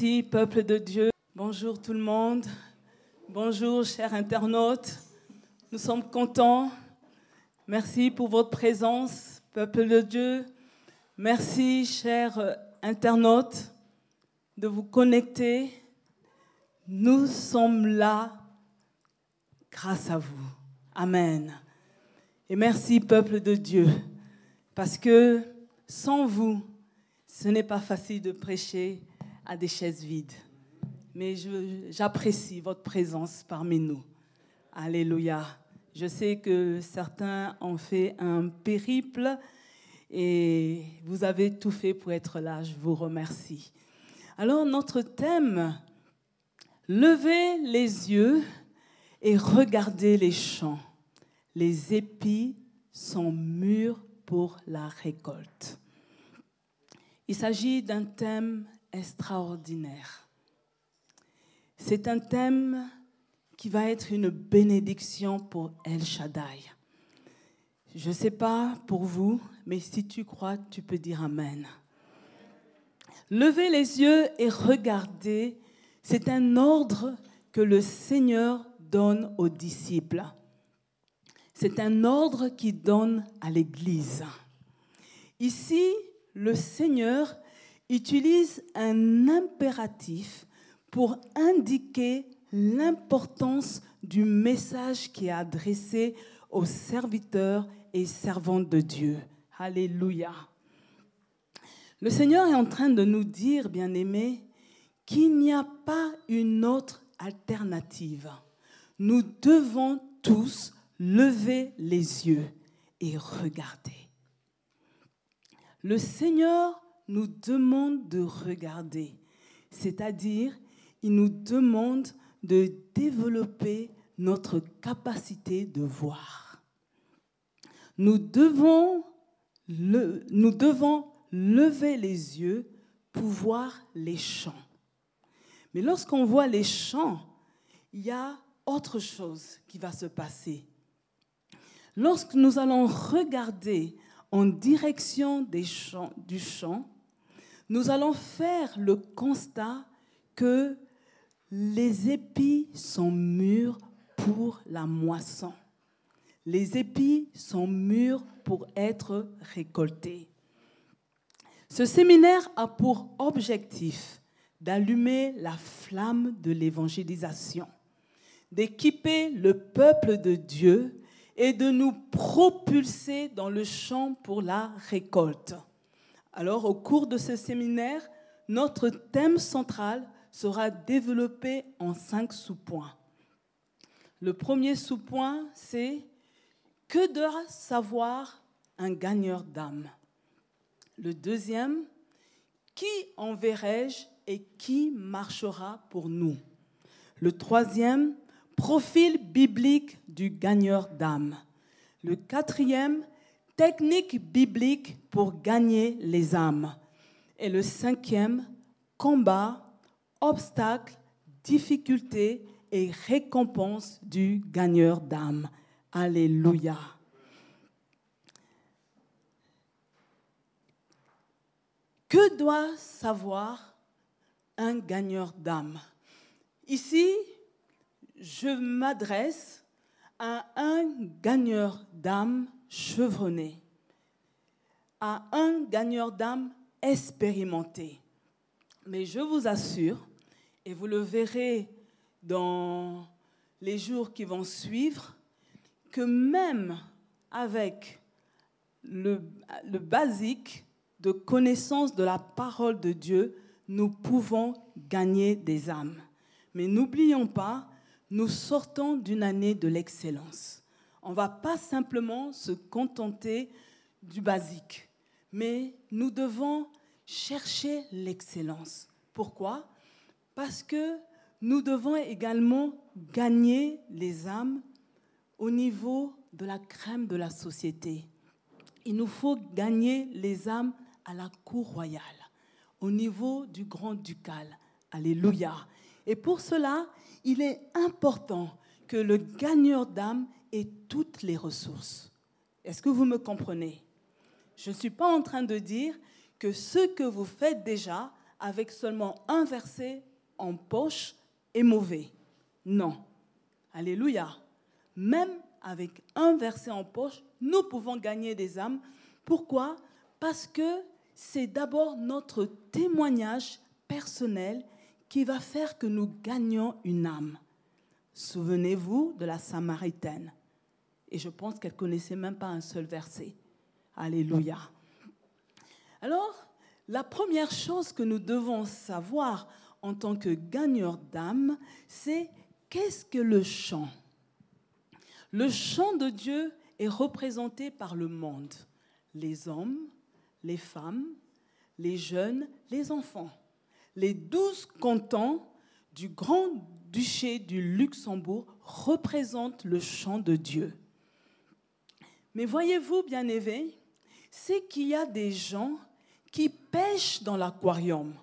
Merci, peuple de Dieu. Bonjour tout le monde. Bonjour, chers internautes. Nous sommes contents. Merci pour votre présence, peuple de Dieu. Merci, chers internautes, de vous connecter. Nous sommes là grâce à vous. Amen. Et merci, peuple de Dieu, parce que sans vous, ce n'est pas facile de prêcher à des chaises vides. Mais j'apprécie votre présence parmi nous. Alléluia. Je sais que certains ont fait un périple et vous avez tout fait pour être là. Je vous remercie. Alors notre thème, levez les yeux et regardez les champs. Les épis sont mûrs pour la récolte. Il s'agit d'un thème extraordinaire. C'est un thème qui va être une bénédiction pour El Shaddai. Je ne sais pas pour vous, mais si tu crois, tu peux dire Amen. Levez les yeux et regardez, c'est un ordre que le Seigneur donne aux disciples. C'est un ordre qu'il donne à l'Église. Ici, le Seigneur utilise un impératif pour indiquer l'importance du message qui est adressé aux serviteurs et servantes de Dieu. Alléluia. Le Seigneur est en train de nous dire, bien-aimés, qu'il n'y a pas une autre alternative. Nous devons tous lever les yeux et regarder. Le Seigneur nous demande de regarder, c'est-à-dire il nous demande de développer notre capacité de voir. Nous devons, lever les yeux pour voir les champs. Mais lorsqu'on voit les champs, il y a autre chose qui va se passer. Lorsque nous allons regarder en direction du champ, nous allons faire le constat que les épis sont mûrs pour la moisson. Les épis sont mûrs pour être récoltés. Ce séminaire a pour objectif d'allumer la flamme de l'évangélisation, d'équiper le peuple de Dieu et de nous propulser dans le champ pour la récolte. Alors, au cours de ce séminaire, notre thème central sera développé en cinq sous-points. Le premier sous-point, c'est que doit savoir un gagneur d'âme? Le deuxième, qui enverrai-je et qui marchera pour nous? Le troisième, profil biblique du gagneur d'âme. Le quatrième, technique biblique pour gagner les âmes. Et le cinquième, combat obstacles, difficultés et récompenses du gagneur d'âme. Alléluia. Que doit savoir un gagneur d'âme? Ici, je m'adresse à un gagneur d'âme chevronné, à un gagneur d'âme expérimenté. Mais je vous assure et vous le verrez dans les jours qui vont suivre, que même avec le, le basique de connaissance de la parole de Dieu, nous pouvons gagner des âmes. Mais n'oublions pas, nous sortons d'une année de l'excellence. On ne va pas simplement se contenter du basique, mais nous devons chercher l'excellence. Pourquoi? Parce que nous devons également gagner les âmes au niveau de la crème de la société. Il nous faut gagner les âmes à la cour royale, au niveau du grand ducal. Alléluia. Et pour cela, il est important que le gagneur d'âmes ait toutes les ressources. Est-ce que vous me comprenez? Je ne suis pas en train de dire que ce que vous faites déjà avec seulement un verset en poche est mauvais. Non. Alléluia. Même avec un verset en poche, nous pouvons gagner des âmes. Pourquoi? Parce que c'est d'abord notre témoignage personnel qui va faire que nous gagnons une âme. Souvenez-vous de la Samaritaine. Et je pense qu'elle connaissait même pas un seul verset. Alléluia. Alors, la première chose que nous devons savoir en tant que gagneurs d'âme, c'est qu'est-ce que le chant? Le chant de Dieu est représenté par le monde, les hommes, les femmes, les jeunes, les enfants. Les douze cantons du Grand-Duché du Luxembourg représentent le chant de Dieu. Mais voyez-vous, bien aimés, c'est qu'il y a des gens qui pêchent dans l'aquarium.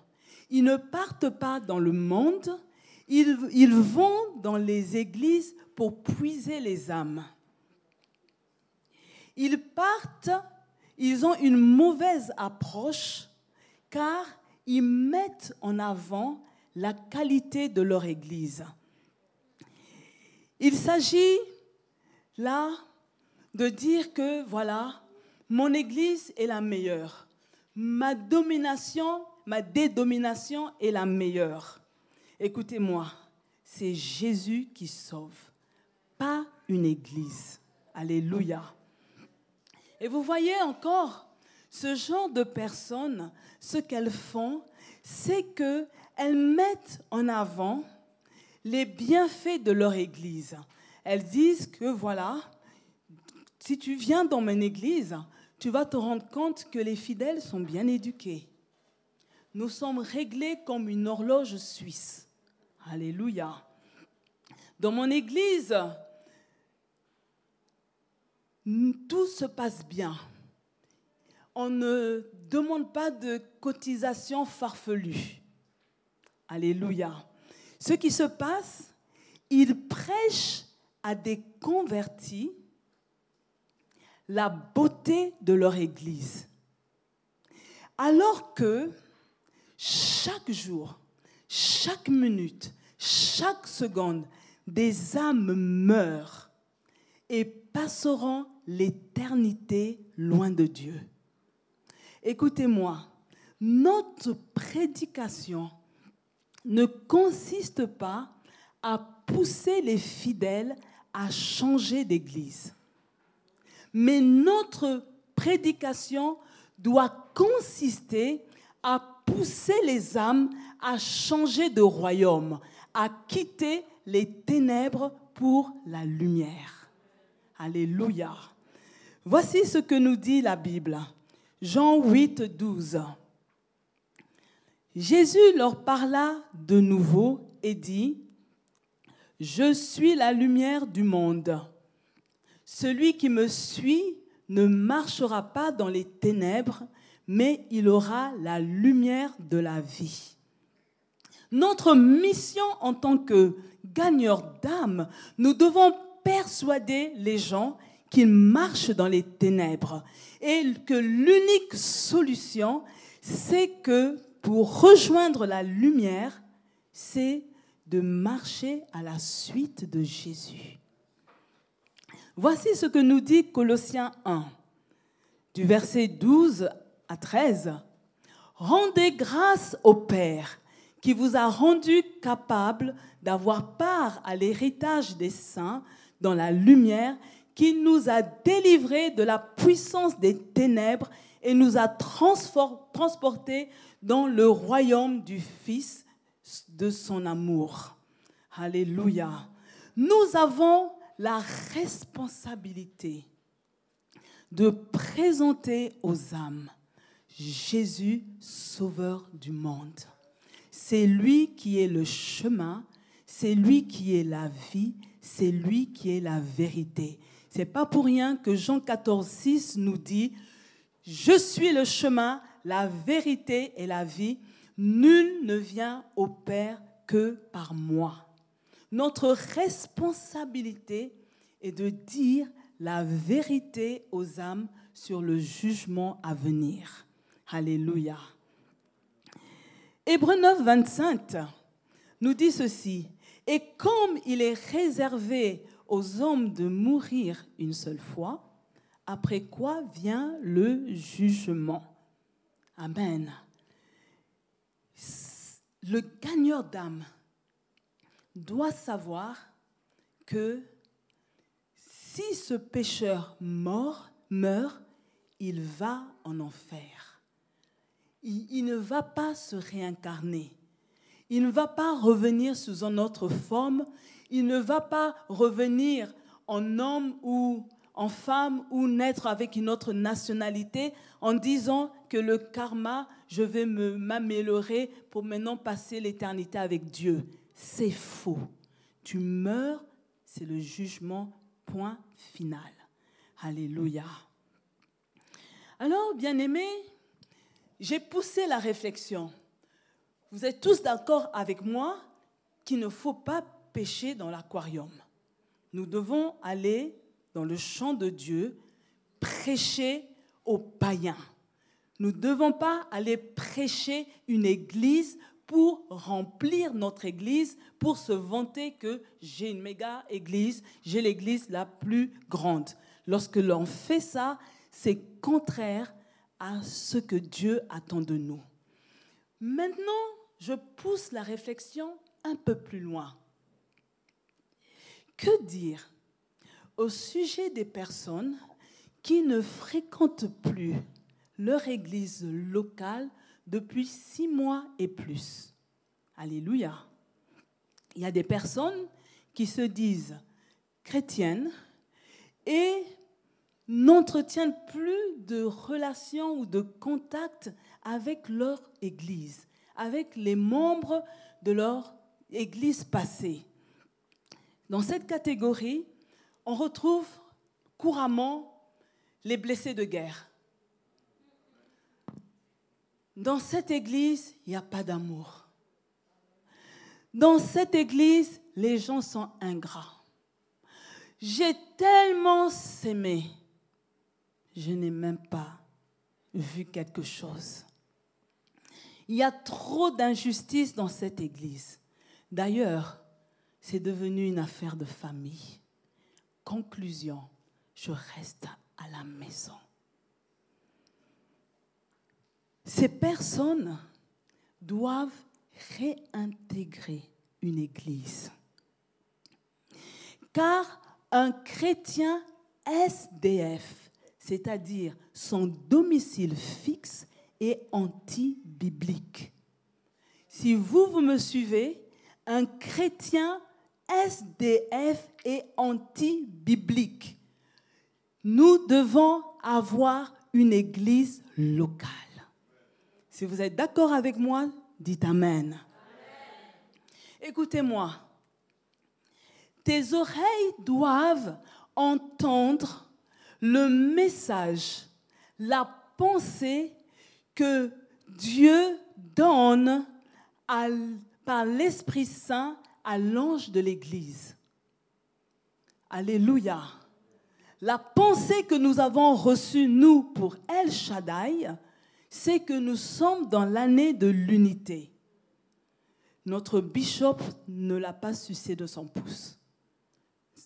Ils ne partent pas dans le monde, ils, ils vont dans les églises pour puiser les âmes. Ils partent, ils ont une mauvaise approche car ils mettent en avant la qualité de leur église. Il s'agit là de dire que, voilà, mon église est la meilleure. Ma domination, ma dédomination est la meilleure. Écoutez-moi, c'est Jésus qui sauve, pas une église. Alléluia. Et vous voyez encore, ce genre de personnes, ce qu'elles font, c'est qu'elles mettent en avant les bienfaits de leur église. Elles disent que voilà, si tu viens dans mon église, tu vas te rendre compte que les fidèles sont bien éduqués. Nous sommes réglés comme une horloge suisse. Alléluia. Dans mon église, tout se passe bien. On ne demande pas de cotisation farfelue. Alléluia. Ce qui se passe, ils prêchent à des convertis la beauté de leur Église. Alors que chaque jour, chaque minute, chaque seconde, des âmes meurent et passeront l'éternité loin de Dieu. Écoutez-moi, notre prédication ne consiste pas à pousser les fidèles à changer d'église. Mais notre prédication doit consister à pousser les âmes à changer de royaume, à quitter les ténèbres pour la lumière. Alléluia. Voici ce que nous dit la Bible. Jean 8, 12. Jésus leur parla de nouveau et dit, Je suis la lumière du monde. Celui qui me suit ne marchera pas dans les ténèbres, mais il aura la lumière de la vie. Notre mission en tant que gagneurs d'âme, nous devons persuader les gens qu'ils marchent dans les ténèbres et que l'unique solution, c'est que pour rejoindre la lumière, c'est de marcher à la suite de Jésus. Voici ce que nous dit Colossiens 1, du verset 12 à 13. Rendez grâce au Père qui vous a rendu capable d'avoir part à l'héritage des saints dans la lumière, qui nous a délivrés de la puissance des ténèbres et nous a transportés dans le royaume du Fils de son amour. Alléluia. Nous avons la responsabilité de présenter aux âmes Jésus, sauveur du monde. C'est lui qui est le chemin, c'est lui qui est la vie, c'est lui qui est la vérité. C'est pas pour rien que Jean 14, 6 nous dit Je suis le chemin, la vérité et la vie. Nul ne vient au Père que par moi. Notre responsabilité est de dire la vérité aux âmes sur le jugement à venir. Alléluia. Hébreu 9, 25 nous dit ceci. Et comme il est réservé aux hommes de mourir une seule fois, après quoi vient le jugement. Amen. Le gagneur d'âme doit savoir que si ce pécheur mort, meurt, il va en enfer. Il, il, ne va pas se réincarner. Il ne va pas revenir sous une autre forme. Il ne va pas revenir en homme ou en femme ou naître avec une autre nationalité en disant que le karma, je vais m'améliorer pour maintenant passer l'éternité avec Dieu. C'est faux. Tu meurs, c'est le jugement, point final. Alléluia. Alors, bien aimé, j'ai poussé la réflexion. Vous êtes tous d'accord avec moi qu'il ne faut pas pêcher dans l'aquarium. Nous devons aller dans le champ de Dieu, prêcher aux païens. Nous ne devons pas aller prêcher une église pour remplir notre église, pour se vanter que j'ai une méga église, j'ai l'église la plus grande. Lorsque l'on fait ça, c'est contraire à ce que Dieu attend de nous. Maintenant, je pousse la réflexion un peu plus loin. Que dire au sujet des personnes qui ne fréquentent plus leur église locale depuis six mois et plus. Alléluia. Il y a des personnes qui se disent chrétiennes et n'entretiennent plus de relations ou de contact avec leur église, avec les membres de leur église passée. Dans cette catégorie, on retrouve couramment les blessés de guerre. Dans cette église, il n'y a pas d'amour. Dans cette église, les gens sont ingrats. J'ai tellement s'aimé, je n'ai même pas vu quelque chose. Il y a trop d'injustice dans cette église. D'ailleurs, c'est devenu une affaire de famille conclusion, je reste à la maison. Ces personnes doivent réintégrer une église. Car un chrétien SDF, c'est-à-dire son domicile fixe, est anti-biblique. Si vous, vous me suivez, un chrétien SDF et anti-biblique. Nous devons avoir une église locale. Si vous êtes d'accord avec moi, dites Amen. Écoutez-moi. Tes oreilles doivent entendre le message, la pensée que Dieu donne par l'Esprit Saint à l'ange de l'Église. Alléluia. La pensée que nous avons reçue, nous, pour El Shaddai, c'est que nous sommes dans l'année de l'unité. Notre bishop ne l'a pas sucé de son pouce.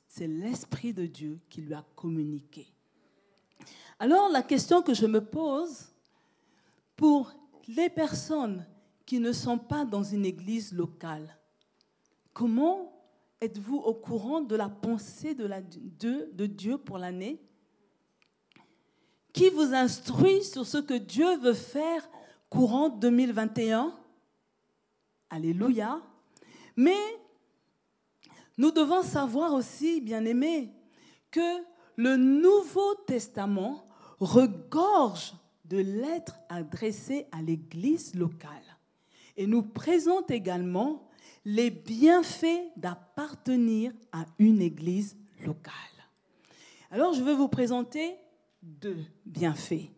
C'est l'Esprit de Dieu qui lui a communiqué. Alors la question que je me pose pour les personnes qui ne sont pas dans une église locale, Comment êtes-vous au courant de la pensée de, de, Dieu pour l'année? Qui vous instruit sur ce que Dieu veut faire courant 2021 Alléluia. Mais nous devons savoir aussi, bien aimés, que le Nouveau Testament regorge de lettres adressées à l'Église locale et nous présente également les bienfaits d'appartenir à une église locale. Alors, je vais vous présenter deux bienfaits.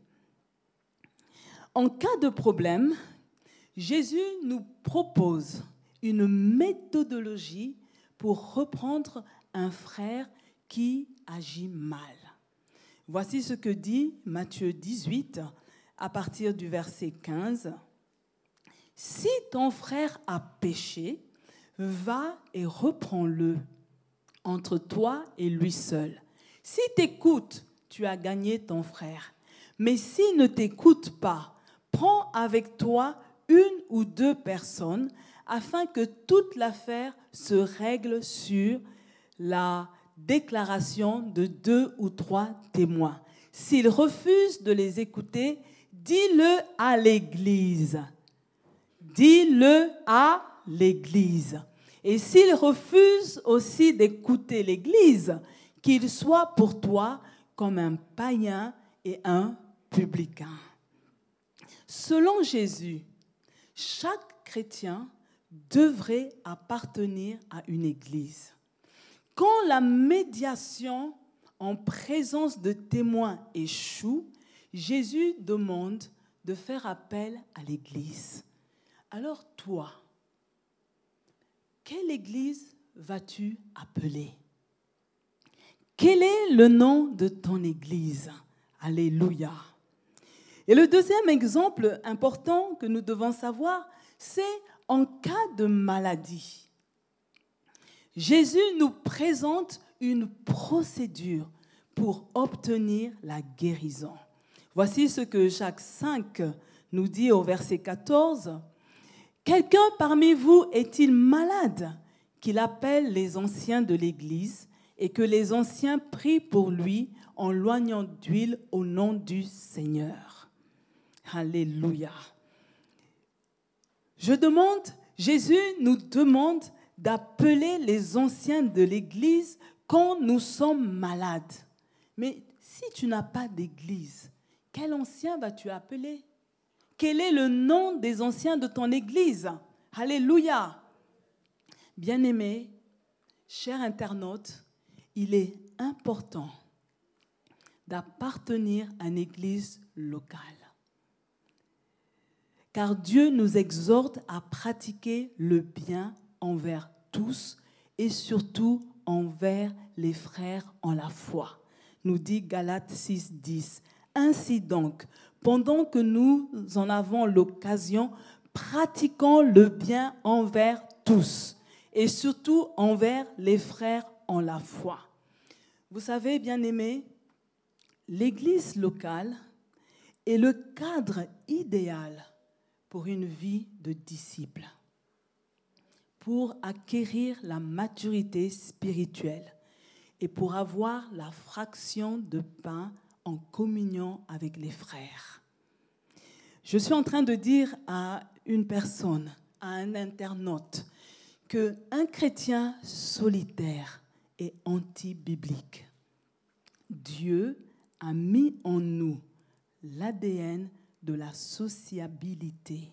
En cas de problème, Jésus nous propose une méthodologie pour reprendre un frère qui agit mal. Voici ce que dit Matthieu 18 à partir du verset 15. Si ton frère a péché, va et reprends-le entre toi et lui seul. Si t'écoute, tu as gagné ton frère. Mais s'il ne t'écoute pas, prends avec toi une ou deux personnes afin que toute l'affaire se règle sur la déclaration de deux ou trois témoins. S'il refuse de les écouter, dis-le à l'Église. Dis-le à l'Église. Et s'il refuse aussi d'écouter l'Église, qu'il soit pour toi comme un païen et un publicain. Selon Jésus, chaque chrétien devrait appartenir à une Église. Quand la médiation en présence de témoins échoue, Jésus demande de faire appel à l'Église. Alors toi, quelle Église vas-tu appeler? Quel est le nom de ton Église? Alléluia. Et le deuxième exemple important que nous devons savoir, c'est en cas de maladie. Jésus nous présente une procédure pour obtenir la guérison. Voici ce que Jacques 5 nous dit au verset 14. Quelqu'un parmi vous est-il malade? Qu'il appelle les anciens de l'Église et que les anciens prient pour lui en loignant d'huile au nom du Seigneur. Alléluia. Je demande, Jésus nous demande d'appeler les anciens de l'Église quand nous sommes malades. Mais si tu n'as pas d'Église, quel ancien vas-tu appeler? Quel est le nom des anciens de ton Église? Alléluia. Bien-aimés, chers internautes, il est important d'appartenir à une Église locale car Dieu nous exhorte à pratiquer le bien envers tous et surtout envers les frères en la foi. Nous dit Galates 6, 10. Ainsi donc, pendant que nous en avons l'occasion, pratiquons le bien envers tous et surtout envers les frères en la foi. Vous savez, bien aimés, l'Église locale est le cadre idéal pour une vie de disciple, pour acquérir la maturité spirituelle et pour avoir la fraction de pain en communion avec les frères. Je suis en train de dire à une personne, à un internaute, que un chrétien solitaire est anti-biblique. Dieu a mis en nous l'ADN de la sociabilité.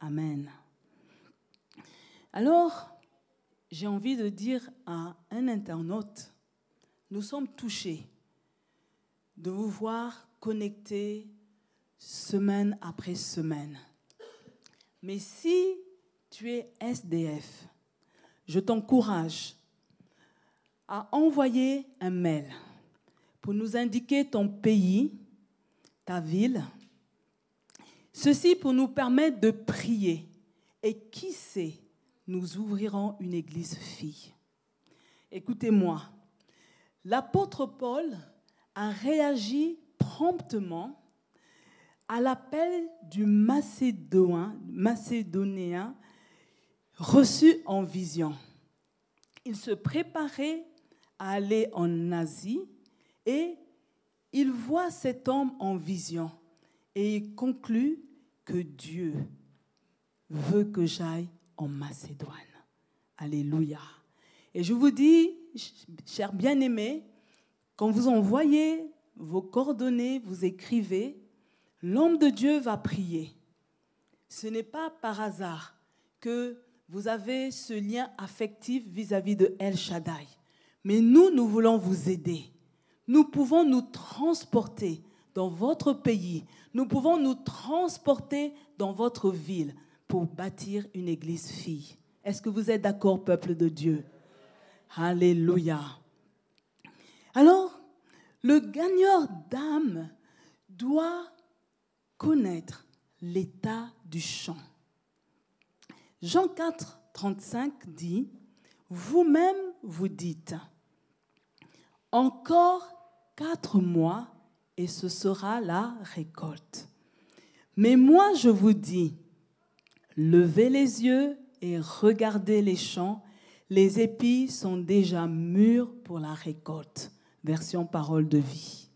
Amen. Alors, j'ai envie de dire à un internaute, nous sommes touchés de vous voir connectés semaine après semaine. Mais si tu es SDF, je t'encourage à envoyer un mail pour nous indiquer ton pays, ta ville, Ceci pour nous permettre de prier. Et qui sait, nous ouvrirons une église fille. Écoutez-moi, l'apôtre Paul a réagi promptement à l'appel du Macédonien reçu en vision. Il se préparait aller en Asie et il voit cet homme en vision et il conclut que Dieu veut que j'aille en Macédoine. Alléluia. Et je vous dis, chers bien-aimés, quand vous envoyez vos coordonnées, vous écrivez, l'homme de Dieu va prier. Ce n'est pas par hasard que vous avez ce lien affectif vis-à-vis de El Shaddai. Mais nous, nous voulons vous aider. Nous pouvons nous transporter dans votre pays. Nous pouvons nous transporter dans votre ville pour bâtir une église fille. Est-ce que vous êtes d'accord, peuple de Dieu? Alléluia. Alors, le gagneur d'âme doit connaître l'état du champ. Jean 4, 35 dit, Vous-même vous dites, encore quatre mois et ce sera la récolte. Mais moi je vous dis, levez les yeux et regardez les champs, les épis sont déjà mûrs pour la récolte. Version parole de vie.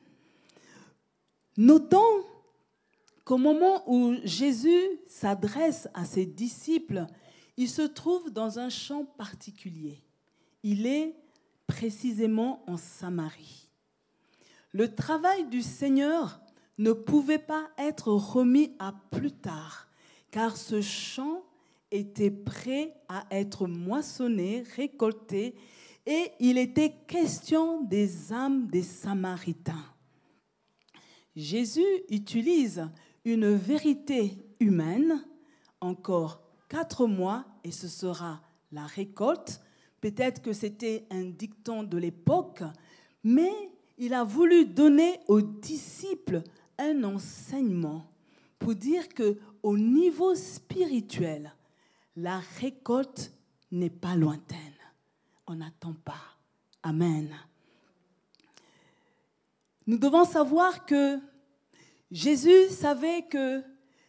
Notons qu'au moment où Jésus s'adresse à ses disciples, il se trouve dans un champ particulier. Il est précisément en Samarie. Le travail du Seigneur ne pouvait pas être remis à plus tard, car ce champ était prêt à être moissonné, récolté, et il était question des âmes des Samaritains. Jésus utilise une vérité humaine, encore quatre mois, et ce sera la récolte. Peut-être que c'était un dicton de l'époque, mais il a voulu donner aux disciples un enseignement pour dire que au niveau spirituel, la récolte n'est pas lointaine. On n'attend pas. Amen. Nous devons savoir que Jésus savait que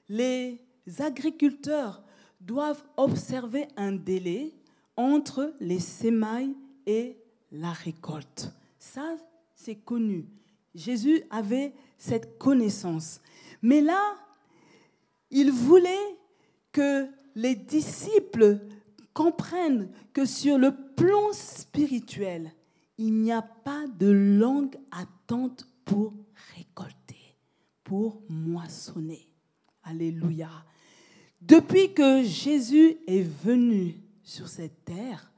les agriculteurs doivent observer un délai entre les sémailles et la récolte. Ça, c'est connu. Jésus avait cette connaissance. Mais là, il voulait que les disciples comprennent que sur le plan spirituel, il n'y a pas de longue attente pour récolter, pour moissonner. Alléluia. Depuis que Jésus est venu sur cette terre,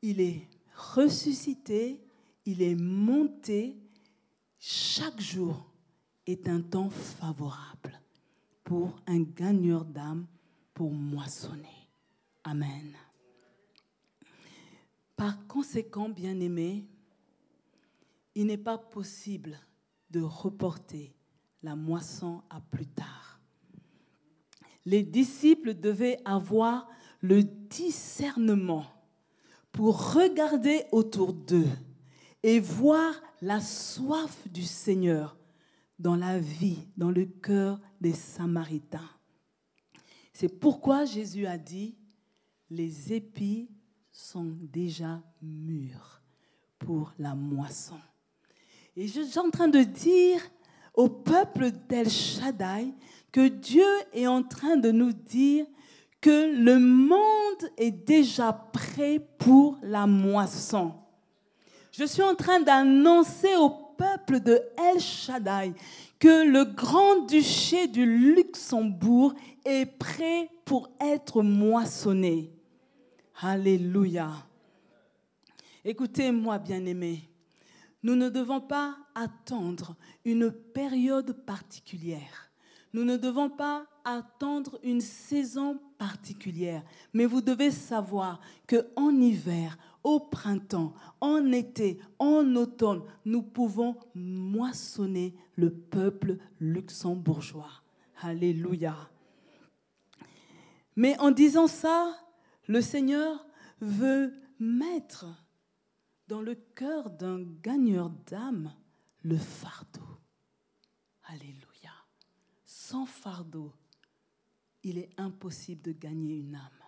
il est ressuscité, il est monté. Chaque jour est un temps favorable pour un gagneur d'âme pour moissonner. Amen. Par conséquent, bien-aimés, il n'est pas possible de reporter la moisson à plus tard. Les disciples devaient avoir le discernement pour regarder autour d'eux et voir la soif du Seigneur dans la vie, dans le cœur des Samaritains. C'est pourquoi Jésus a dit, les épis sont déjà mûrs pour la moisson. Et je suis en train de dire au peuple d'El Shaddai que Dieu est en train de nous dire que le monde est déjà prêt pour la moisson. Je suis en train d'annoncer au peuple de El Shaddai que le grand-duché du Luxembourg est prêt pour être moissonné. Alléluia. Écoutez-moi, bien-aimés, nous ne devons pas attendre une période particulière. Nous ne devons pas attendre une saison particulière, mais vous devez savoir que en hiver, au printemps, en été, en automne, nous pouvons moissonner le peuple luxembourgeois. Alléluia. Mais en disant ça, le Seigneur veut mettre dans le cœur d'un gagneur d'âme le fardeau. Alléluia. Sans fardeau, il est impossible de gagner une âme.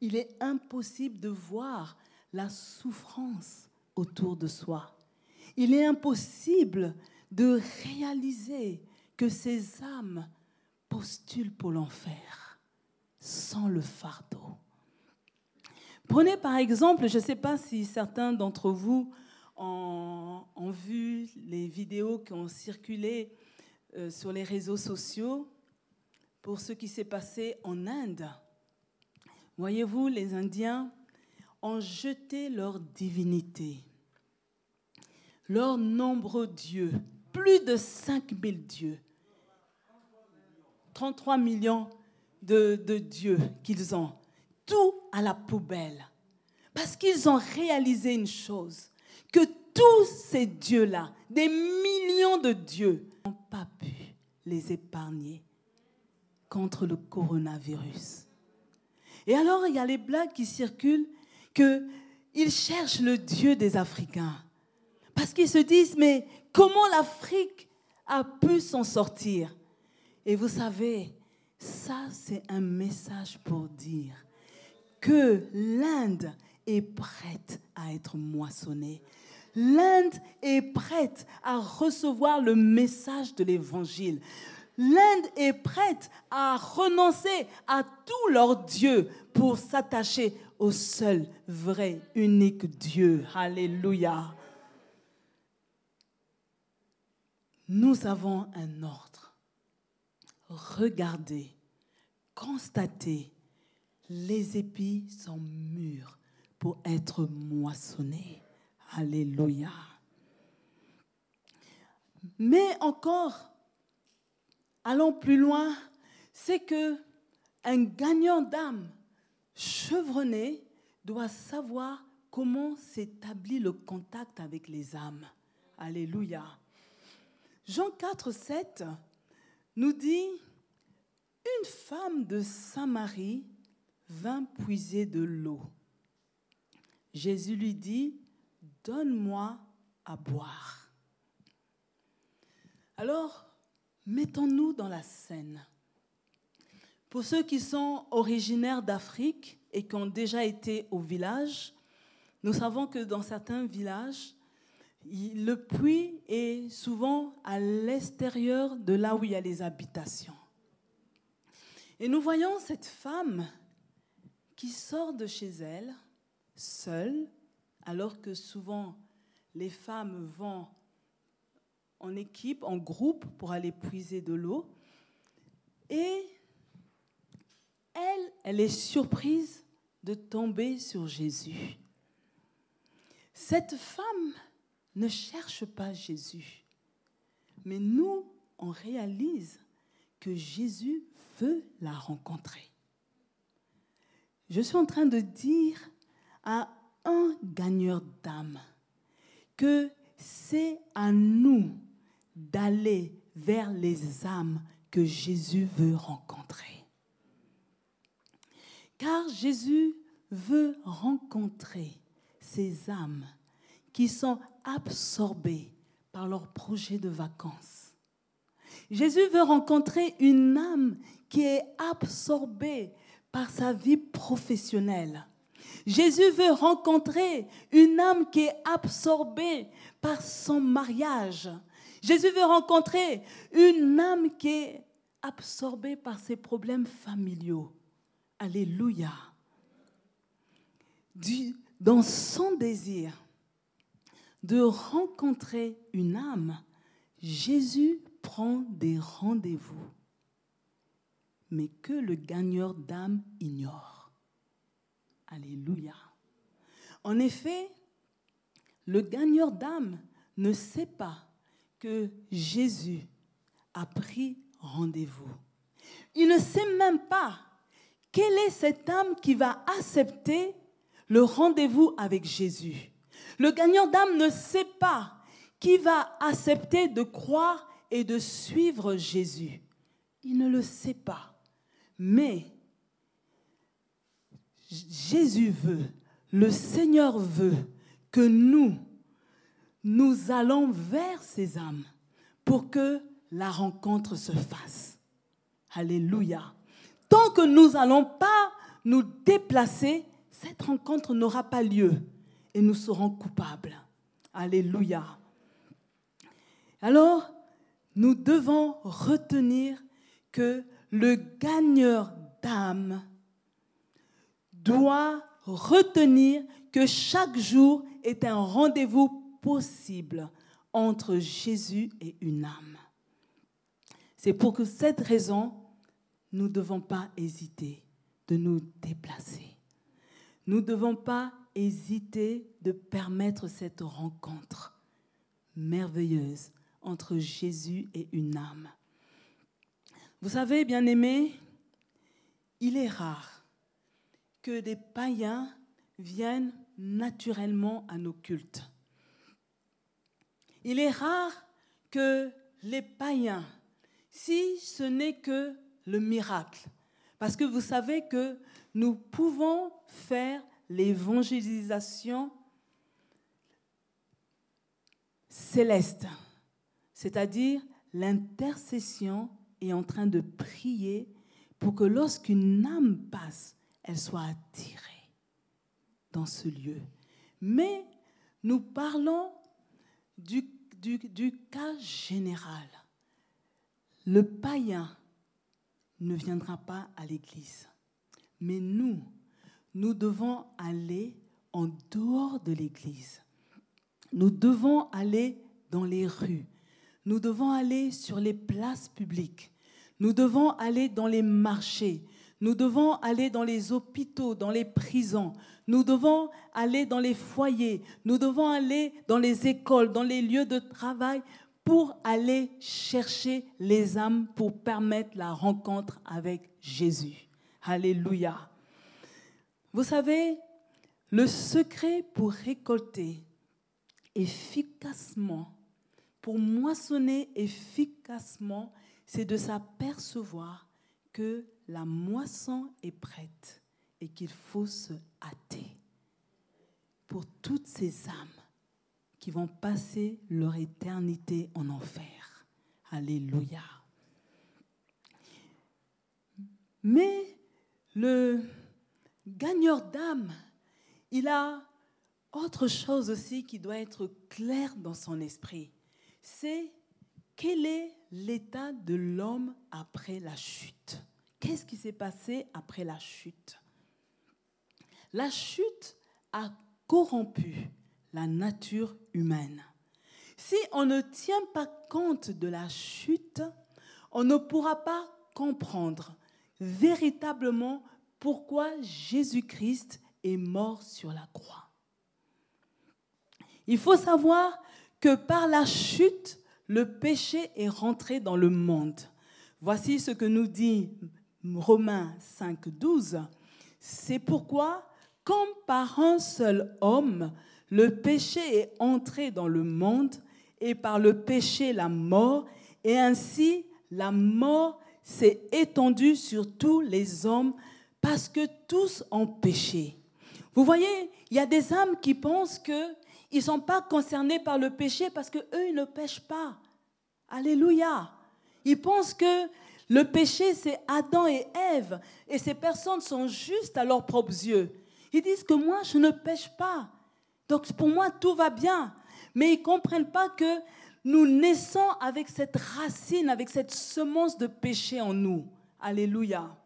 Il est impossible de voir la souffrance autour de soi. Il est impossible de réaliser que ces âmes postulent pour l'enfer sans le fardeau. Prenez par exemple, je ne sais pas si certains d'entre vous ont, vu les vidéos qui ont circulé euh, sur les réseaux sociaux pour ce qui s'est passé en Inde. Voyez-vous, les Indiens ont jeté leur divinité, leurs nombreux dieux, plus de 5000 dieux, 33 millions de, de dieux qu'ils ont, tout à la poubelle. Parce qu'ils ont réalisé une chose, que tous ces dieux-là, des millions de dieux, n'ont pas pu les épargner contre le coronavirus. Et alors, il y a les blagues qui circulent qu'ils cherchent le Dieu des Africains. Parce qu'ils se disent, mais comment l'Afrique a pu s'en sortir? Et vous savez, ça, c'est un message pour dire que l'Inde est prête à être moissonnée. L'Inde est prête à recevoir le message de l'Évangile. L'Inde est prête à renoncer à tout leur Dieu pour s'attacher au seul, vrai, unique Dieu. Alléluia. Nous avons un ordre. Regardez, constatez, les épis sont mûrs pour être moissonnés. Alléluia. Mais encore, allons plus loin, c'est que un gagnant d'âme chevronné doit savoir comment s'établit le contact avec les âmes. Alléluia. Jean 4, 7 nous dit, une femme de Samarie vint puiser de l'eau. Jésus lui dit, donne-moi à boire. Alors, mettons-nous dans la scène. Pour ceux qui sont originaires d'Afrique et qui ont déjà été au village, nous savons que dans certains villages, le puits est souvent à l'extérieur de là où il y a les habitations. Et nous voyons cette femme qui sort de chez elle, seule, alors que souvent les femmes vont en équipe, en groupe, pour aller puiser de l'eau. Et elle, elle est surprise de tomber sur Jésus. Cette femme ne cherche pas Jésus, mais nous, on réalise que Jésus veut la rencontrer. Je suis en train de dire à un gagneur d'âme que c'est à nous d'aller vers les âmes que Jésus veut rencontrer. Car Jésus veut rencontrer ces âmes qui sont absorbées par leur projet de vacances. Jésus veut rencontrer une âme qui est absorbée par sa vie professionnelle. Jésus veut rencontrer une âme qui est absorbée par son mariage. Jésus veut rencontrer une âme qui est absorbée par ses problèmes familiaux. Alléluia. Dans son désir de rencontrer une âme, Jésus prend des rendez-vous, mais que le gagneur d'âme ignore. Alléluia. En effet, le gagneur d'âme ne sait pas que Jésus a pris rendez-vous. Il ne sait même pas quelle est cette âme qui va accepter le rendez-vous avec Jésus. Le gagnant d'âme ne sait pas qui va accepter de croire et de suivre Jésus. Il ne le sait pas. Mais Jésus veut, le Seigneur veut que nous, nous allons vers ces âmes pour que la rencontre se fasse. Alléluia. Tant que nous n'allons pas nous déplacer, cette rencontre n'aura pas lieu et nous serons coupables. Alléluia. Alors, nous devons retenir que le gagneur d'âme doit retenir que chaque jour est un rendez-vous possible entre Jésus et une âme. C'est pour que cette raison, nous ne devons pas hésiter de nous déplacer. Nous ne devons pas hésiter de permettre cette rencontre merveilleuse entre Jésus et une âme. Vous savez, bien aimés, il est rare que des païens viennent naturellement à nos cultes. Il est rare que les païens, si ce n'est que le miracle, parce que vous savez que nous pouvons faire l'évangélisation céleste, c'est-à-dire l'intercession est en train de prier pour que lorsqu'une âme passe, elle soit attirée dans ce lieu. Mais nous parlons du, cas général. Le païen ne viendra pas à l'église. Mais nous, nous devons aller en dehors de l'église. Nous devons aller dans les rues. Nous devons aller sur les places publiques. Nous devons aller dans les marchés. Nous devons aller dans les hôpitaux, dans les prisons. Nous devons aller dans les foyers. Nous devons aller dans les écoles, dans les lieux de travail pour aller chercher les âmes pour permettre la rencontre avec Jésus. Alléluia. Vous savez, le secret pour récolter efficacement, pour moissonner efficacement, c'est de s'apercevoir que la moisson est prête et qu'il faut se hâter pour toutes ces âmes qui vont passer leur éternité en enfer. Alléluia. Mais le gagneur d'âme, il a autre chose aussi qui doit être claire dans son esprit. C'est quel est l'état de l'homme après la chute? Qu'est-ce qui s'est passé après la chute? La chute a corrompu la nature humaine. Si on ne tient pas compte de la chute, on ne pourra pas comprendre véritablement pourquoi Jésus-Christ est mort sur la croix. Il faut savoir que par la chute, le péché est rentré dans le monde. Voici ce que nous dit Romains 5, 12. C'est pourquoi, comme par un seul homme, le péché est entré dans le monde, et par le péché la mort, et ainsi la mort s'est étendue sur tous les hommes parce que tous ont péché. Vous voyez, il y a des âmes qui pensent qu'ils ne sont pas concernés par le péché parce qu'eux, ils ne pêchent pas. Alléluia. Ils pensent que le péché, c'est Adam et Ève. Et ces personnes sont justes à leurs propres yeux. Ils disent que moi, je ne pêche pas. Donc pour moi, tout va bien. Mais ils ne comprennent pas que nous naissons avec cette racine, avec cette semence de péché en nous. Alléluia.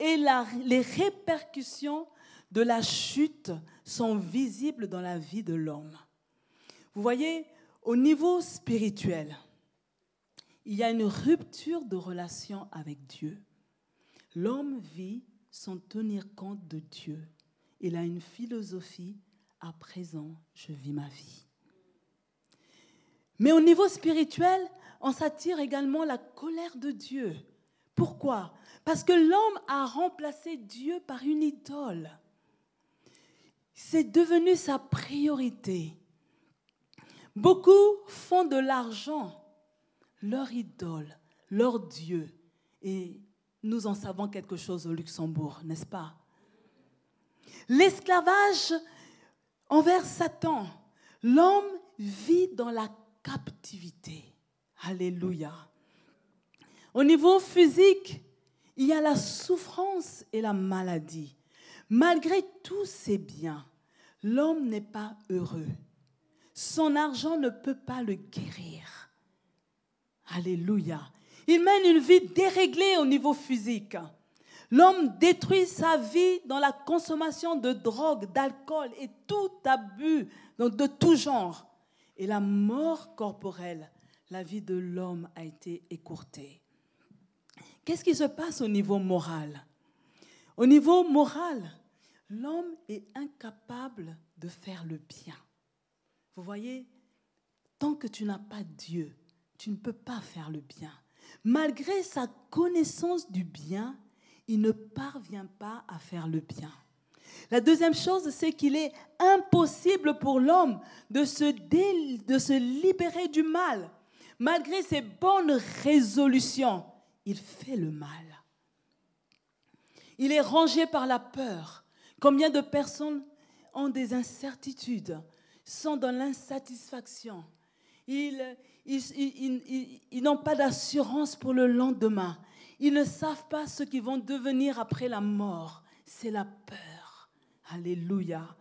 Et les répercussions de la chute sont visibles dans la vie de l'homme. Vous voyez, au niveau spirituel, il y a une rupture de relation avec Dieu. L'homme vit sans tenir compte de Dieu. Il a une philosophie, à présent, je vis ma vie. Mais au niveau spirituel, on s'attire également la colère de Dieu. Pourquoi? Parce que l'homme a remplacé Dieu par une idole. C'est devenu sa priorité. Beaucoup font de l'argent leur idole, leur Dieu. Et nous en savons quelque chose au Luxembourg, n'est-ce pas? L'esclavage envers Satan. L'homme vit dans la captivité. Alléluia. Au niveau physique, il y a la souffrance et la maladie. Malgré tous ces biens, l'homme n'est pas heureux. Son argent ne peut pas le guérir. Alléluia. Il mène une vie déréglée au niveau physique. L'homme détruit sa vie dans la consommation de drogue, d'alcool et tout abus de tout genre et la mort corporelle, la vie de l'homme a été écourtée. Qu'est-ce qui se passe au niveau moral? Au niveau moral, l'homme est incapable de faire le bien. Vous voyez, tant que tu n'as pas Dieu, tu ne peux pas faire le bien. Malgré sa connaissance du bien, il ne parvient pas à faire le bien. La deuxième chose, c'est qu'il est impossible pour l'homme de se, de se libérer du mal. Malgré ses bonnes résolutions, il fait le mal. Il est rangé par la peur. Combien de personnes ont des incertitudes, sont dans l'insatisfaction. Ils, ils, n'ont pas d'assurance pour le lendemain. Ils ne savent pas ce qu'ils vont devenir après la mort. C'est la peur. Alléluia.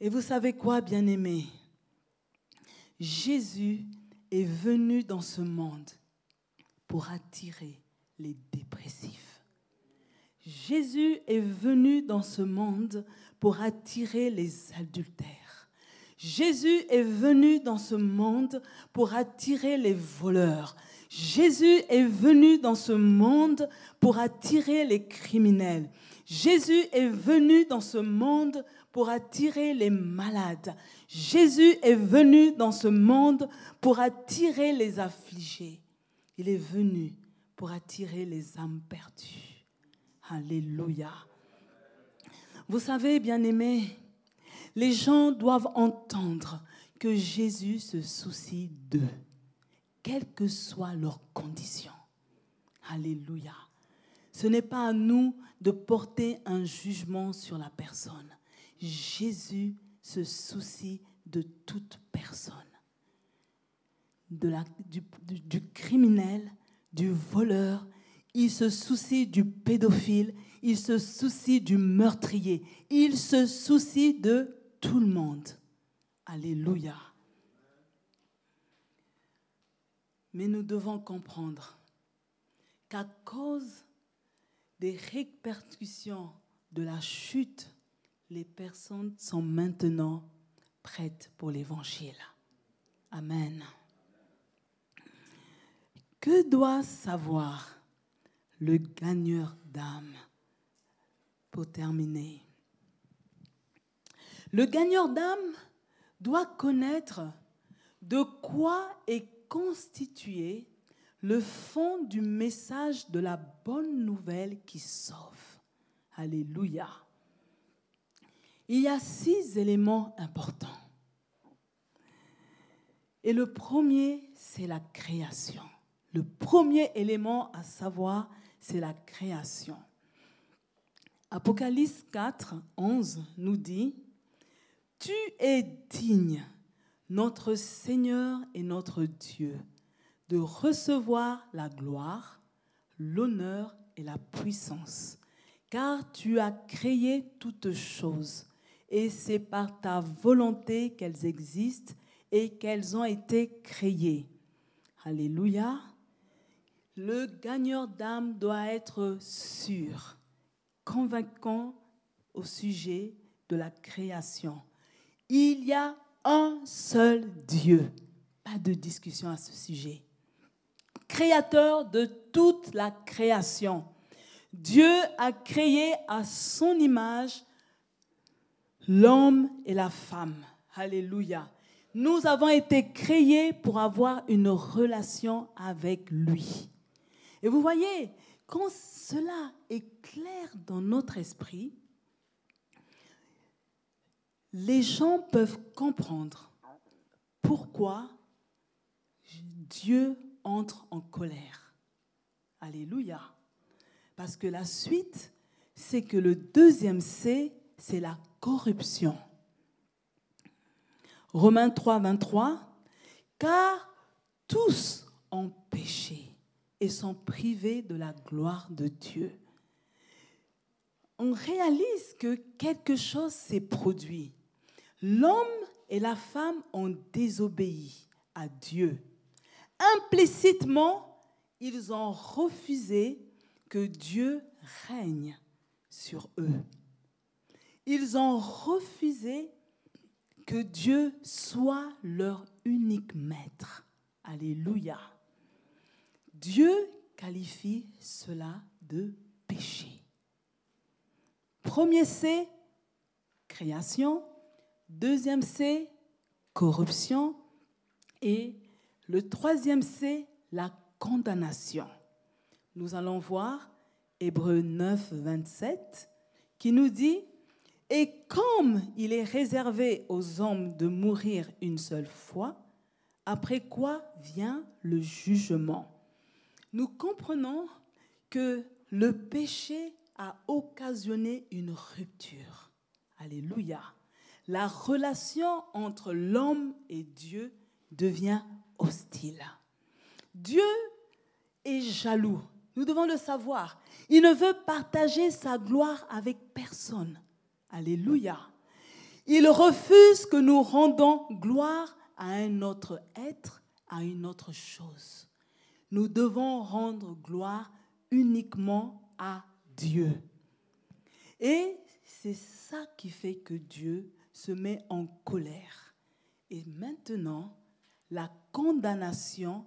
Et vous savez quoi, bien-aimés? Jésus est venu dans ce monde pour attirer les dépressifs. Jésus est venu dans ce monde pour attirer les adultères. Jésus est venu dans ce monde pour attirer les voleurs. Jésus est venu dans ce monde pour attirer les criminels. Jésus est venu dans ce monde pour attirer les malades. Jésus est venu dans ce monde pour attirer les affligés. Il est venu pour attirer les âmes perdues. Alléluia. Vous savez, bien-aimés, les gens doivent entendre que Jésus se soucie d'eux, quelles que soient leurs conditions. Alléluia. Ce n'est pas à nous de porter un jugement sur la personne. Jésus se soucie de toute personne, de la, du, du criminel, du voleur, il se soucie du pédophile, il se soucie du meurtrier, il se soucie de tout le monde. Alléluia. Mais nous devons comprendre qu'à cause des répercussions de la chute, les personnes sont maintenant prêtes pour l'évangile. Amen. Que doit savoir le gagneur d'âme? Pour terminer, le gagneur d'âme doit connaître de quoi est constitué le fond du message de la bonne nouvelle qui sauve. Alléluia. Il y a six éléments importants. Et le premier, c'est la création. Le premier élément à savoir, c'est la création. Apocalypse 4, 11 nous dit, Tu es digne, notre Seigneur et notre Dieu, de recevoir la gloire, l'honneur et la puissance, car tu as créé toutes choses, et c'est par ta volonté qu'elles existent et qu'elles ont été créées. Alléluia le gagneur d'âme doit être sûr, convaincant au sujet de la création. Il y a un seul Dieu. Pas de discussion à ce sujet. Créateur de toute la création. Dieu a créé à son image l'homme et la femme. Alléluia. Nous avons été créés pour avoir une relation avec lui. Et vous voyez, quand cela est clair dans notre esprit, les gens peuvent comprendre pourquoi Dieu entre en colère. Alléluia. Parce que la suite, c'est que le deuxième C, c'est la corruption. Romains 3, 23, car tous ont péché et sont privés de la gloire de Dieu. On réalise que quelque chose s'est produit. L'homme et la femme ont désobéi à Dieu. Implicitement, ils ont refusé que Dieu règne sur eux. Ils ont refusé que Dieu soit leur unique maître. Alléluia. Dieu qualifie cela de péché. Premier C, création. Deuxième C, corruption. Et le troisième C, la condamnation. Nous allons voir Hébreu 9, 27, qui nous dit, Et comme il est réservé aux hommes de mourir une seule fois, après quoi vient le jugement? Nous comprenons que le péché a occasionné une rupture. Alléluia. La relation entre l'homme et Dieu devient hostile. Dieu est jaloux. Nous devons le savoir. Il ne veut partager sa gloire avec personne. Alléluia. Il refuse que nous rendons gloire à un autre être, à une autre chose. Nous devons rendre gloire uniquement à Dieu. Et c'est ça qui fait que Dieu se met en colère. Et maintenant, la condamnation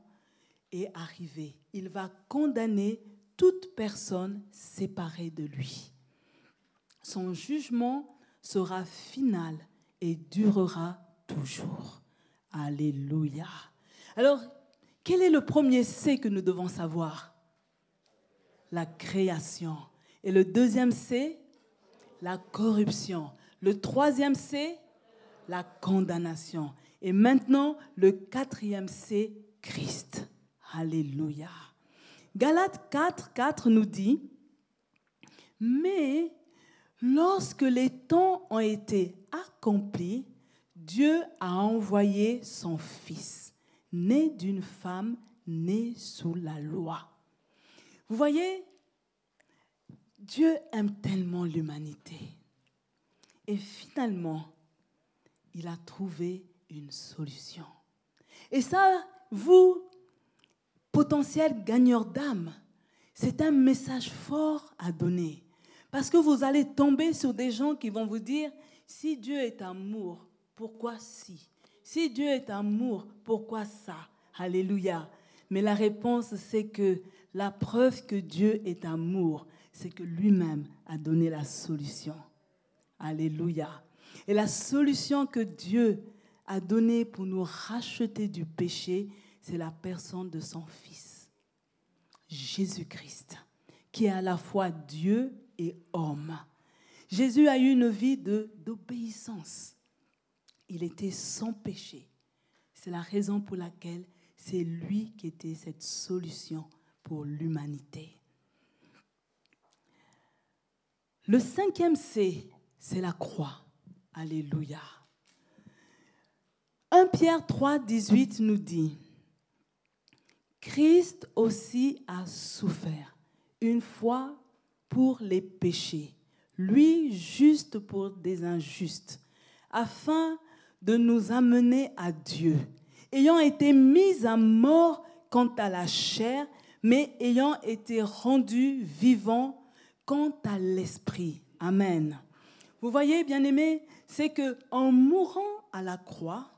est arrivée. Il va condamner toute personne séparée de lui. Son jugement sera final et durera toujours. Alléluia. Alors, quel est le premier C que nous devons savoir? La création. Et le deuxième C? La corruption. Le troisième C La condamnation. Et maintenant, le quatrième C, Christ. Alléluia. Galates 4, 4 nous dit, mais lorsque les temps ont été accomplis, Dieu a envoyé son Fils, né d'une femme, né sous la loi. Vous voyez, Dieu aime tellement l'humanité. Et finalement, il a trouvé une solution. Et ça, vous, potentiels gagneurs d'âme, c'est un message fort à donner. Parce que vous allez tomber sur des gens qui vont vous dire, si Dieu est amour, pourquoi si? Si Dieu est amour, pourquoi ça? Alléluia. Mais la réponse, c'est que la preuve que Dieu est amour, c'est que lui-même a donné la solution. Alléluia. Et la solution que Dieu a donné pour nous racheter du péché, c'est la personne de son Fils, Jésus-Christ, qui est à la fois Dieu et homme. Jésus a eu une vie d'obéissance. Il était sans péché. C'est la raison pour laquelle c'est lui qui était cette solution pour l'humanité. Le cinquième C, c'est la croix. Alléluia. 1 Pierre 3, 18 nous dit, Christ aussi a souffert une fois pour les péchés, lui juste pour des injustes, afin de nous amener à Dieu, ayant été mis à mort quant à la chair, mais ayant été rendu vivant quant à l'esprit. Amen. Vous voyez, bien aimé, c'est que en mourant à la croix,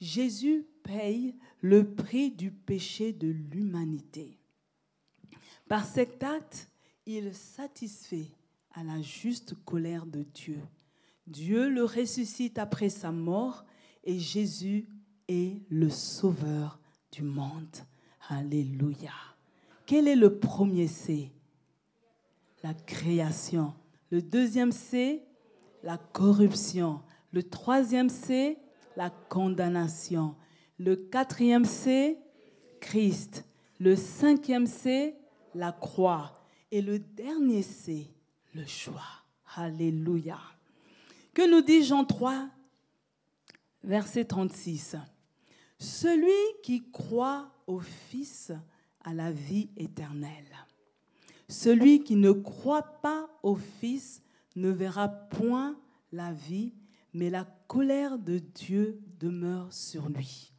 Jésus paye le prix du péché de l'humanité. Par cet acte, il satisfait à la juste colère de Dieu. Dieu le ressuscite après sa mort et Jésus est le sauveur du monde. Alléluia. Quel est le premier C? La création. Le deuxième C La corruption. Le troisième C La condamnation. Le quatrième C Christ. Le cinquième C La croix. Et le dernier, c'est le choix. Alléluia. Que nous dit Jean 3, verset 36 Celui qui croit au Fils a la vie éternelle. Celui qui ne croit pas au Fils ne verra point la vie, mais la colère de Dieu demeure sur lui.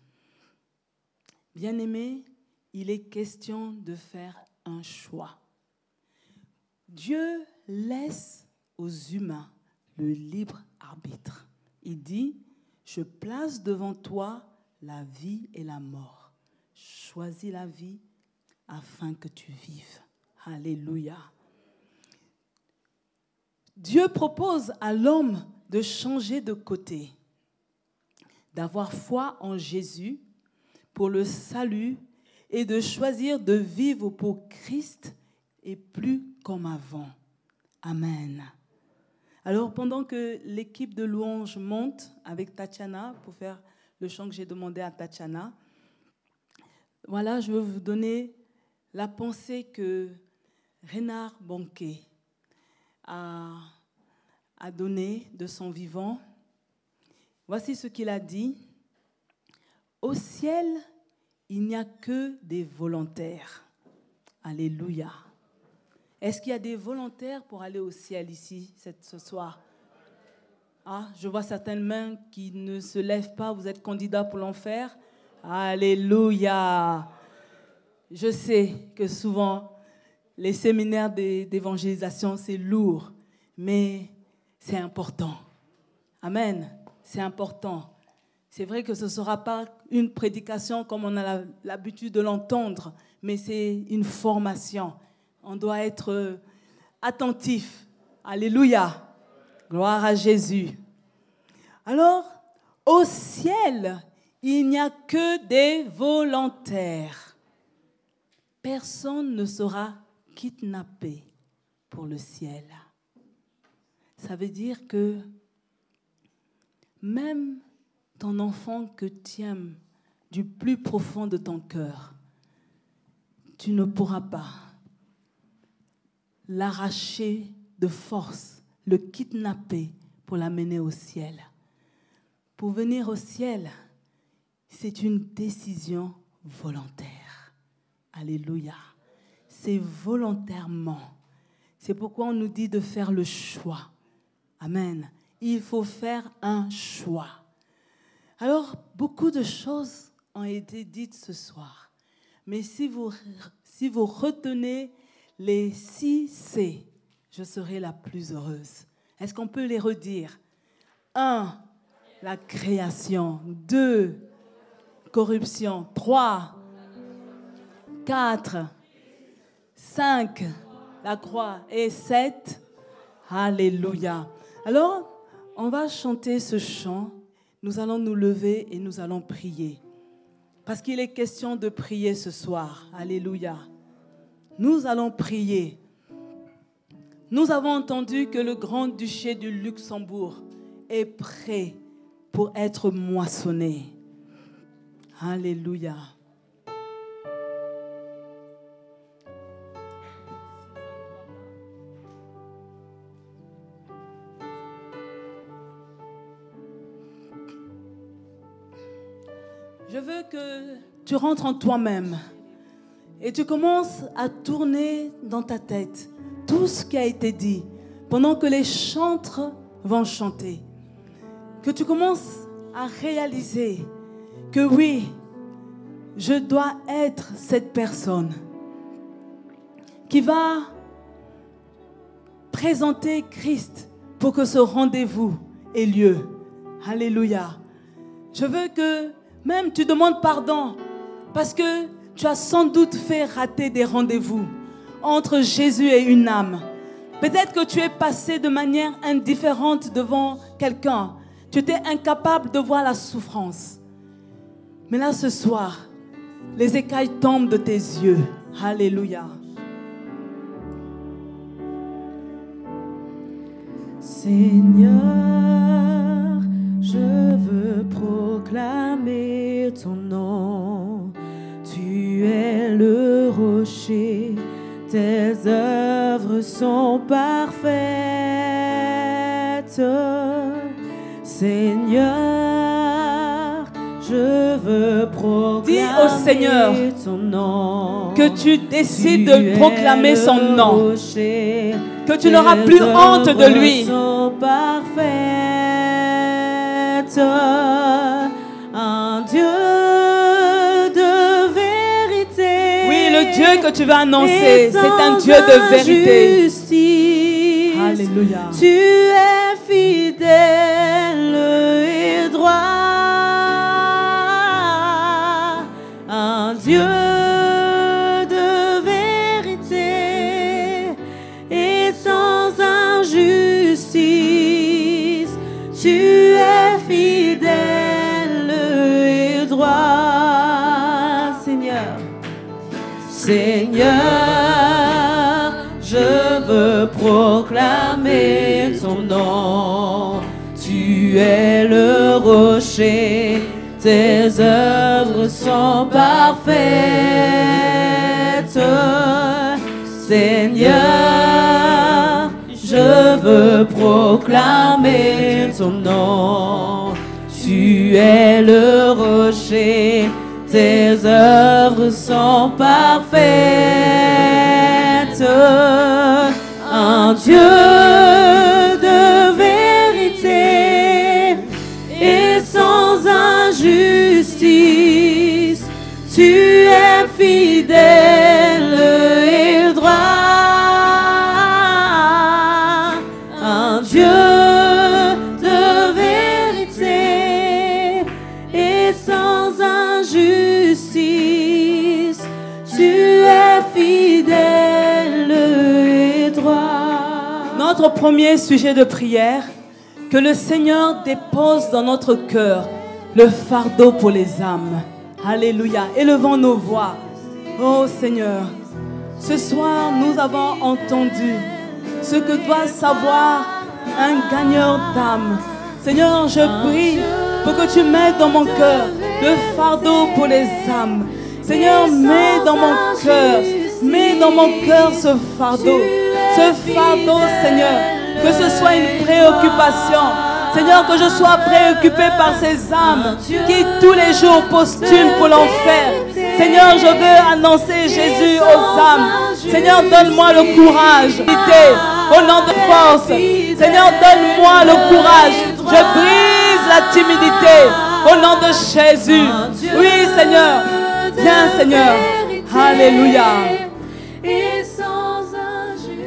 Bien-aimé, il est question de faire un choix. Dieu laisse aux humains le libre arbitre. Il dit, je place devant toi la vie et la mort. Choisis la vie afin que tu vives. Alléluia. Dieu propose à l'homme de changer de côté, d'avoir foi en Jésus pour le salut et de choisir de vivre pour Christ et plus comme avant. Amen. Alors pendant que l'équipe de louange monte avec Tatiana pour faire le chant que j'ai demandé à Tatiana, voilà, je veux vous donner la pensée que Renard Banquet a, a donné de son vivant. Voici ce qu'il a dit. Au ciel, il n'y a que des volontaires. Alléluia. Est-ce qu'il y a des volontaires pour aller au ciel ici ce soir? Ah, Je vois certaines mains qui ne se lèvent pas. Vous êtes candidat pour l'enfer Alléluia. Je sais que souvent, les séminaires d'évangélisation, c'est lourd, mais c'est important. Amen. C'est important. C'est vrai que ce ne sera pas une prédication comme on a l'habitude de l'entendre, mais c'est une formation. On doit être attentif. Alléluia. Gloire à Jésus. Alors, au ciel, il n'y a que des volontaires. Personne ne sera kidnappé pour le ciel. Ça veut dire que même ton enfant que tu aimes du plus profond de ton cœur, tu ne pourras pas l'arracher de force, le kidnapper pour l'amener au ciel. Pour venir au ciel, c'est une décision volontaire. Alléluia. C'est volontairement. C'est pourquoi on nous dit de faire le choix. Amen. Il faut faire un choix. Alors, beaucoup de choses ont été dites ce soir. Mais si vous, si vous retenez les six C, je serai la plus heureuse. Est-ce qu'on peut les redire? Un, la création. Deux, corruption. Trois, quatre, cinq, la croix. Et sept, Alléluia. Alors, on va chanter ce chant. Nous allons nous lever et nous allons prier. Parce qu'il est question de prier ce soir. Alléluia. Nous allons prier. Nous avons entendu que le grand-duché du Luxembourg est prêt pour être moissonné. Alléluia. Veux que tu rentres en toi-même et tu commences à tourner dans ta tête tout ce qui a été dit pendant que les chantres vont chanter. Que tu commences à réaliser que oui, je dois être cette personne qui va présenter Christ pour que ce rendez-vous ait lieu. Alléluia. Je veux que même tu demandes pardon parce que tu as sans doute fait rater des rendez-vous entre Jésus et une âme. Peut-être que tu es passé de manière indifférente devant quelqu'un. Tu étais incapable de voir la souffrance. Mais là, ce soir, les écailles tombent de tes yeux. Alléluia. Seigneur, je veux proclamer ton nom. Tu es le rocher, tes œuvres sont parfaites. Seigneur, je veux proclamer Dis au Seigneur ton nom. que tu décides Tu de proclamer son nom. rocher, Que tu n'auras plus honte de lui. sont Un Dieu de vérité. Oui, le Dieu que tu vas annoncer, c'est un Dieu de vérité. Alléluia. Tu es fidèle et droit. Un Dieu Tu es le rocher, tes œuvres sont parfaites. Seigneur, je veux proclamer ton nom. Tu es le rocher, tes œuvres sont parfaites. Un Dieu fidèle et droit. Un Dieu de vérité et sans injustice, tu es fidèle et droit. Notre premier sujet de prière, que le Seigneur dépose dans notre cœur le fardeau pour les âmes. Alléluia. Élevons nos voix. Oh Seigneur, ce soir nous avons entendu ce que doit savoir un gagneur d'âme. Seigneur, je prie pour que tu mettes dans mon cœur le fardeau pour les âmes. Seigneur, mets dans mon cœur, mets dans mon cœur ce fardeau. Ce fardeau, Seigneur, que ce soit une préoccupation. Seigneur, que je sois préoccupé par ces âmes qui tous les jours postulent pour l'enfer. Seigneur, je veux annoncer Jésus aux âmes. Seigneur, donne-moi le courage. Au nom de force. Seigneur, donne-moi le courage. Je brise la timidité. Au nom de Jésus. Oui, Seigneur. Viens, Seigneur. Alléluia.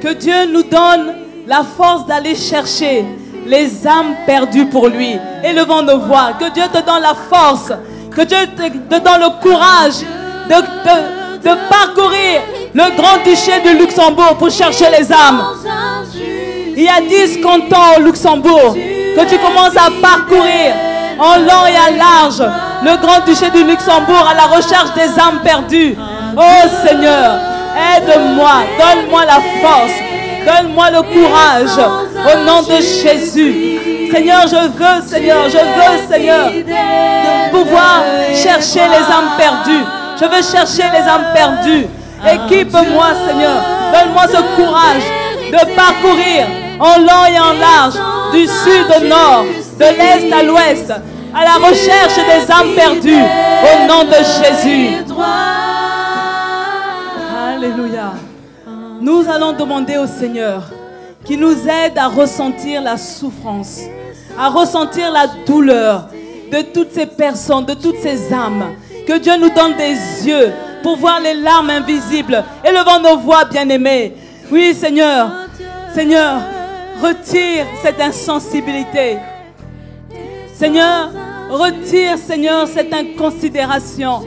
Que Dieu nous donne la force d'aller chercher les âmes perdues pour lui. Élevons nos voix. Que Dieu te donne la force. Que Dieu te, donne le courage de, parcourir le grand duché du Luxembourg pour chercher les âmes. Il y a 10 cantons au Luxembourg que tu commences à parcourir en long et à large le grand duché du Luxembourg à la recherche des âmes perdues. Oh Seigneur, aide-moi, donne-moi la force, donne-moi le courage au nom de Jésus. Seigneur, je veux, Seigneur, je veux, Seigneur, pouvoir chercher les âmes perdues. Je veux chercher les âmes perdues. Équipe-moi, Seigneur. Donne-moi ce courage de parcourir en long et en large, du sud au nord, de l'est à l'ouest, à la recherche des âmes perdues. Au nom de Jésus. Alléluia. Nous allons demander au Seigneur qui nous aide à ressentir la souffrance, à ressentir la douleur de toutes ces personnes, de toutes ces âmes. Que Dieu nous donne des yeux pour voir les larmes invisibles. Élevons nos voix, bien-aimés. Oui, Seigneur. Seigneur, retire cette insensibilité. Seigneur, retire, Seigneur, cette inconsidération.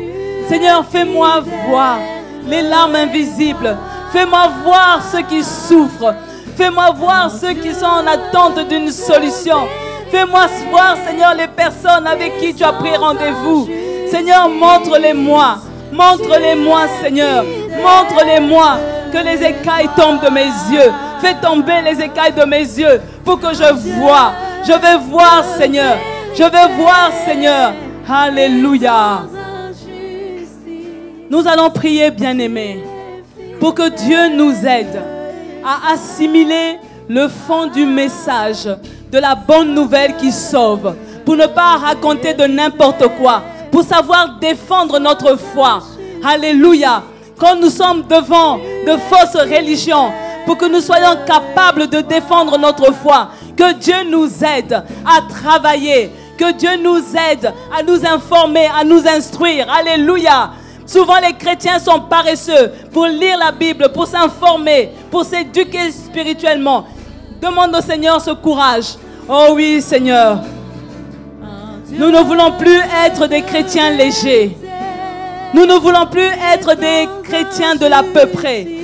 Seigneur, fais-moi voir les larmes invisibles. Fais-moi voir ceux qui souffrent. Fais-moi voir ceux qui sont en attente d'une solution. Fais-moi voir, Seigneur, les personnes avec qui tu as pris rendez-vous. Seigneur, montre-les-moi. Montre-les-moi, Seigneur. Montre-les-moi que les écailles tombent de mes yeux. Fais tomber les écailles de mes yeux pour que je vois. Je vais voir, Seigneur. Je vais voir, Seigneur. Alléluia. Nous allons prier, bien-aimés, pour que Dieu nous aide à assimiler le fond du message de la bonne nouvelle qui sauve, pour ne pas raconter de n'importe quoi, pour savoir défendre notre foi. Alléluia. Quand nous sommes devant de fausses religions, pour que nous soyons capables de défendre notre foi, que Dieu nous aide à travailler, que Dieu nous aide à nous informer, à nous instruire. Alléluia. Souvent les chrétiens sont paresseux pour lire la Bible, pour s'informer, pour s'éduquer spirituellement. Demande au Seigneur ce courage. Oh oui Seigneur. Nous ne voulons plus être des chrétiens légers. Nous ne voulons plus être des chrétiens de peu près.